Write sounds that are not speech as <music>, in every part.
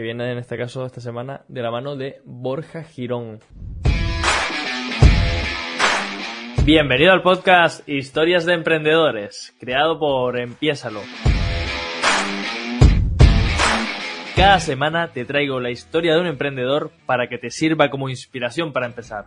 que viene en este caso esta semana de la mano de Borja Girón. Bienvenido al podcast Historias de Emprendedores, creado por Empiésalo. Cada semana te traigo la historia de un emprendedor para que te sirva como inspiración para empezar.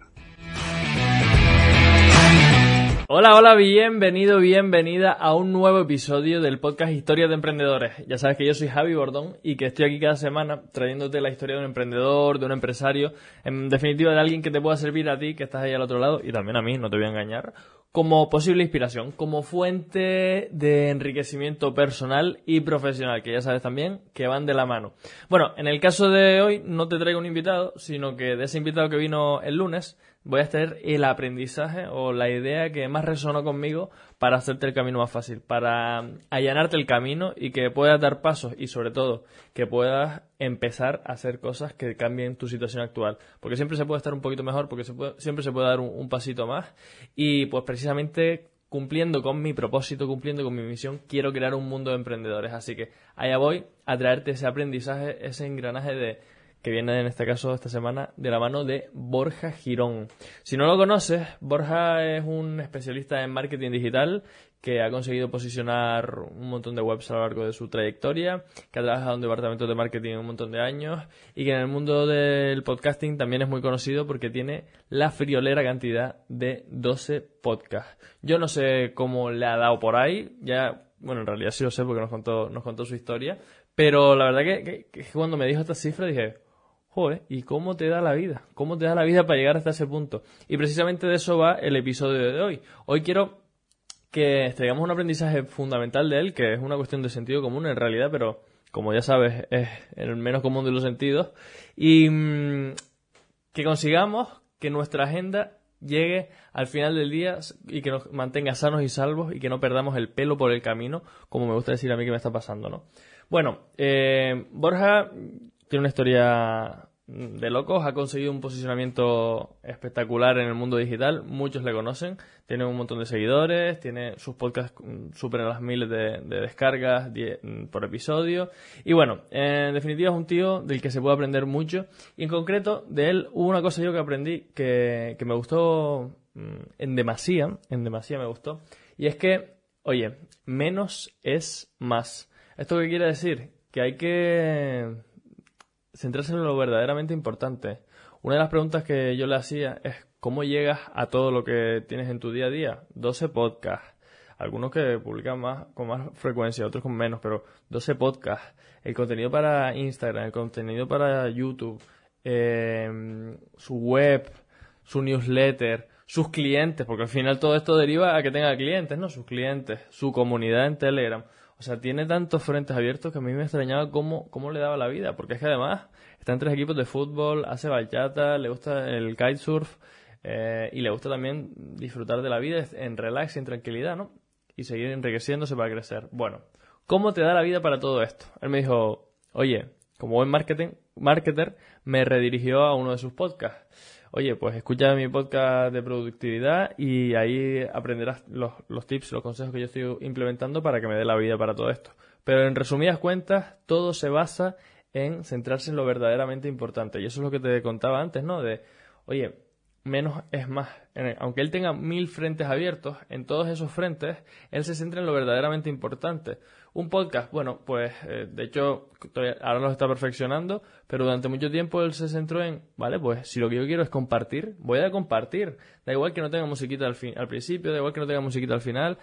Hola, hola, bienvenido, bienvenida a un nuevo episodio del podcast Historias de Emprendedores. Ya sabes que yo soy Javi Bordón y que estoy aquí cada semana trayéndote la historia de un emprendedor, de un empresario, en definitiva de alguien que te pueda servir a ti, que estás ahí al otro lado, y también a mí, no te voy a engañar, como posible inspiración, como fuente de enriquecimiento personal y profesional, que ya sabes también que van de la mano. Bueno, en el caso de hoy no te traigo un invitado, sino que de ese invitado que vino el lunes, voy a hacer el aprendizaje o la idea que más resonó conmigo para hacerte el camino más fácil, para allanarte el camino y que puedas dar pasos y sobre todo que puedas empezar a hacer cosas que cambien tu situación actual. Porque siempre se puede estar un poquito mejor, porque siempre se puede dar un, pasito más y pues precisamente cumpliendo con mi propósito, cumpliendo con mi misión, quiero crear un mundo de emprendedores. Así que allá voy a traerte ese aprendizaje, ese engranaje de que viene en este caso esta semana de la mano de Borja Girón. Si no lo conoces, Borja es un especialista en marketing digital que ha conseguido posicionar un montón de webs a lo largo de su trayectoria, que ha trabajado en departamentos de marketing un montón de años y que en el mundo del podcasting también es muy conocido porque tiene la friolera cantidad de 12 podcasts. Yo no sé cómo le ha dado por ahí, ya, bueno, en realidad sí lo sé porque nos contó, nos contó su historia, pero la verdad que, que cuando me dijo esta cifra dije, joder, ¿y cómo te da la vida? ¿Cómo te da la vida para llegar hasta ese punto? Y precisamente de eso va el episodio de hoy. Hoy quiero que traigamos un aprendizaje fundamental de él, que es una cuestión de sentido común en realidad, pero como ya sabes, es el menos común de los sentidos, y mm, que consigamos que nuestra agenda llegue al final del día y que nos mantenga sanos y salvos y que no perdamos el pelo por el camino, como me gusta decir a mí que me está pasando, ¿no? Bueno, eh, Borja tiene una historia de locos, ha conseguido un posicionamiento espectacular en el mundo digital, muchos le conocen, tiene un montón de seguidores, tiene sus podcasts mm, superan las miles de, descargas mm, por episodio y bueno, en definitiva es un tío del que se puede aprender mucho y en concreto de él hubo una cosa yo que aprendí que, que me gustó mm, en demasía, en demasía me gustó y es que, oye, menos es más. ¿Esto qué quiere decir? Que hay que centrarse en lo verdaderamente importante. Una de las preguntas que yo le hacía es ¿cómo llegas a todo lo que tienes en tu día a día? 12 podcasts, algunos que publican más con más frecuencia, otros con menos, pero 12 podcasts, el contenido para Instagram, el contenido para YouTube, em, su web, su newsletter, sus clientes, porque al final todo esto deriva a que tenga clientes, ¿no? Sus clientes, su comunidad en Telegram. O sea, tiene tantos frentes abiertos que a mí me extrañaba cómo, cómo le daba la vida, porque es que además está en tres equipos de fútbol, hace bachata, le gusta el kitesurf eh, y le gusta también disfrutar de la vida en relax y en tranquilidad, ¿no? Y seguir enriqueciéndose para crecer. Bueno, ¿cómo te da la vida para todo esto? Él me dijo, oye, como buen marketing, marketer, me redirigió a uno de sus podcasts oye, pues escucha mi podcast de productividad y ahí aprenderás los, los tips, los consejos que yo estoy implementando para que me dé la vida para todo esto. Pero en resumidas cuentas, todo se basa en centrarse en lo verdaderamente importante. Y eso es lo que te contaba antes, ¿no? De, oye, menos es más. Aunque él tenga mil frentes abiertos, en todos esos frentes, él se centra en lo verdaderamente importante. Un podcast, bueno, pues eh, de hecho ahora lo está perfeccionando, pero durante mucho tiempo él se centró en, vale, pues si lo que yo quiero es compartir, voy a compartir. Da igual que no tenga musiquita al, fin, al principio, da igual que no tenga musiquita al final,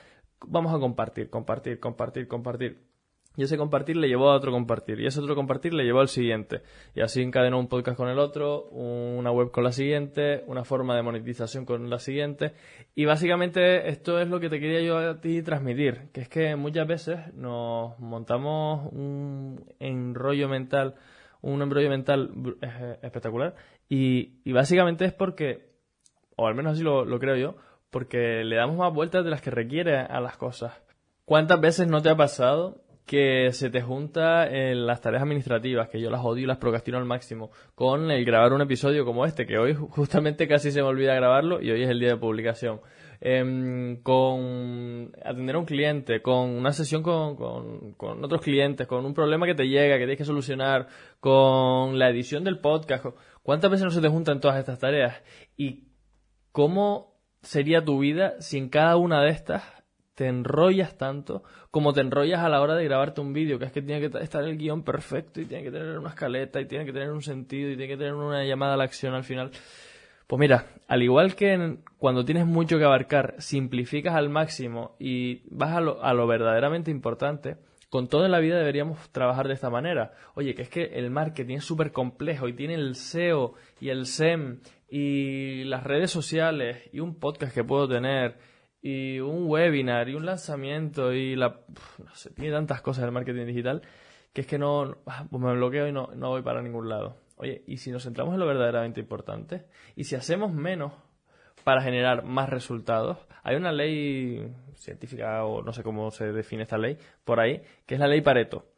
vamos a compartir, compartir, compartir, compartir. Y ese compartir le llevó a otro compartir. Y ese otro compartir le llevó al siguiente. Y así encadenó un podcast con el otro, una web con la siguiente, una forma de monetización con la siguiente. Y básicamente esto es lo que te quería yo a ti transmitir. Que es que muchas veces nos montamos un enrollo mental, un embrollo mental eh, espectacular. Y, básicamente es porque, o al menos así lo, lo creo yo, porque le damos más vueltas de las que requiere a las cosas. ¿Cuántas veces no te ha pasado que se te junta en las tareas administrativas, que yo las odio y las procrastino al máximo, con el grabar un episodio como este, que hoy justamente casi se me olvida grabarlo y hoy es el día de publicación. Em, con atender a un cliente, con una sesión con, con, con, otros clientes, con un problema que te llega, que tienes que solucionar, con la edición del podcast. ¿Cuántas veces no se te juntan todas estas tareas? ¿Y cómo sería tu vida si en cada una de estas te enrollas tanto como te enrollas a la hora de grabarte un vídeo, que es que tiene que estar el guion perfecto y tiene que tener una escaleta y tiene que tener un sentido y tiene que tener una llamada a la acción al final. Pues mira, al igual que cuando tienes mucho que abarcar, simplificas al máximo y vas a lo, a lo verdaderamente importante, con todo en la vida deberíamos trabajar de esta manera. Oye, que es que el marketing es súper complejo y tiene el SEO y el SEM y las redes sociales y un podcast que puedo tener y un webinar y un lanzamiento y la... no sé, tiene tantas cosas el marketing digital que es que no, ah, pues me bloqueo y no, no voy para ningún lado. Oye, ¿y si nos centramos en lo verdaderamente importante? ¿Y si hacemos menos para generar más resultados? Hay una ley científica o no sé cómo se define esta ley por ahí, que es la ley Pareto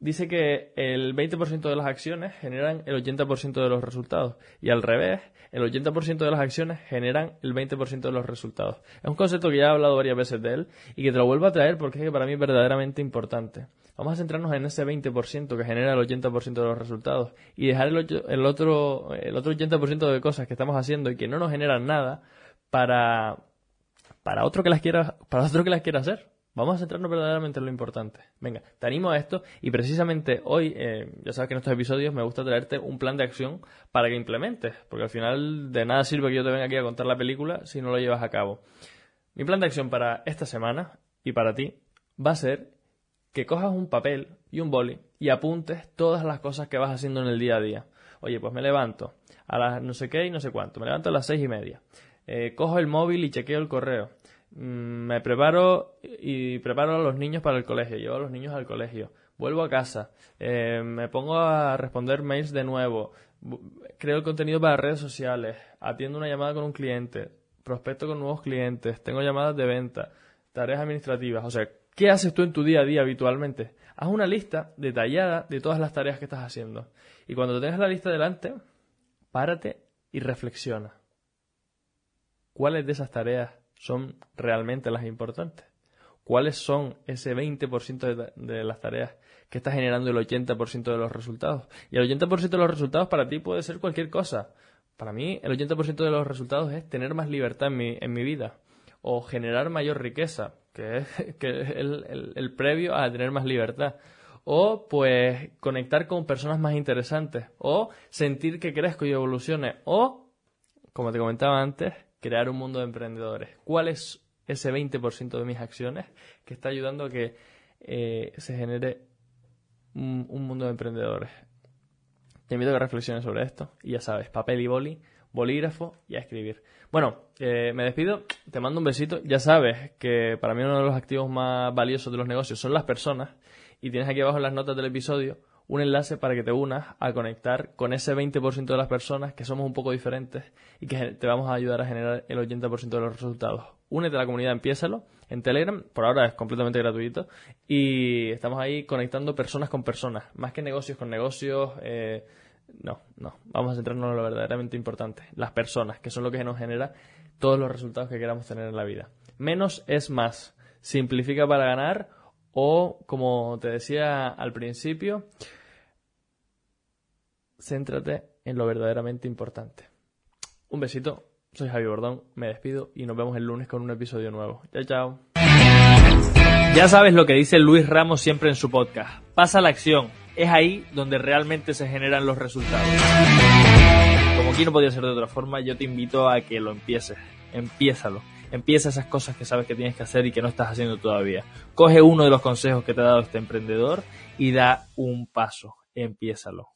dice que el 20% de las acciones generan el 80% de los resultados y al revés, el 80% de las acciones generan el 20% de los resultados. Es un concepto que ya he hablado varias veces de él y que te lo vuelvo a traer porque es que para mí es verdaderamente importante. Vamos a centrarnos en ese 20% que genera el 80% de los resultados y dejar el, el, otro, el otro 80% de cosas que estamos haciendo y que no nos generan nada para, para otro que las quiera, para otro que las quiera hacer. Vamos a centrarnos verdaderamente en lo importante. Venga, te animo a esto y precisamente hoy, eh, ya sabes que en estos episodios me gusta traerte un plan de acción para que implementes, porque al final de nada sirve que yo te venga aquí a contar la película si no lo llevas a cabo. Mi plan de acción para esta semana y para ti va a ser que cojas un papel y un boli y apuntes todas las cosas que vas haciendo en el día a día. Oye, pues me levanto a las no sé qué y no sé cuánto, me levanto a las seis y media. Eh, cojo el móvil y chequeo el correo me preparo y preparo a los niños para el colegio, llevo a los niños al colegio, vuelvo a casa, eh, me pongo a responder mails de nuevo, creo el contenido para redes sociales, atiendo una llamada con un cliente, prospecto con nuevos clientes, tengo llamadas de venta, tareas administrativas, o sea, ¿qué haces tú en tu día a día habitualmente? Haz una lista detallada de todas las tareas que estás haciendo. Y cuando te tengas la lista delante, párate y reflexiona. ¿Cuáles de esas tareas son realmente las importantes? ¿Cuáles son ese 20% de, las tareas que está generando el 80% de los resultados? Y el 80% de los resultados para ti puede ser cualquier cosa. Para mí, el 80% de los resultados es tener más libertad en mi, en mi vida o generar mayor riqueza, que es, <laughs> que el, el previo a tener más libertad o pues conectar con personas más interesantes, o sentir que crezco y evolucione, o, como te comentaba antes, crear un mundo de emprendedores. ¿Cuál es ese 20% de mis acciones que está ayudando a que eh, se genere un, mundo de emprendedores? Te invito a que reflexiones sobre esto y ya sabes, papel y boli, bolígrafo y a escribir. Bueno, eh, me despido, te mando un besito. Ya sabes que para mí uno de los activos más valiosos de los negocios son las personas y tienes aquí abajo las notas del episodio un enlace para que te unas a conectar con ese 20% de las personas que somos un poco diferentes y que te vamos a ayudar a generar el 80% de los resultados. Únete a la comunidad, empiézalo en Telegram, por ahora es completamente gratuito y estamos ahí conectando personas con personas, más que negocios con negocios. Eh, no, no, vamos a centrarnos en lo verdaderamente importante, las personas, que son lo que nos genera todos los resultados que queramos tener en la vida. Menos es más. Simplifica para ganar o, como te decía al principio, céntrate en lo verdaderamente importante. Un besito, soy Javi Bordón, me despido y nos vemos el lunes con un episodio nuevo. Chao, chao. Ya sabes lo que dice Luis Ramos siempre en su podcast. Pasa la acción. Es ahí donde realmente se generan los resultados. Como aquí no podía ser de otra forma, yo te invito a que lo empieces. Empiézalo. Empieza esas cosas que sabes que tienes que hacer y que no estás haciendo todavía. Coge uno de los consejos que te ha dado este emprendedor y da un paso. Empiézalo.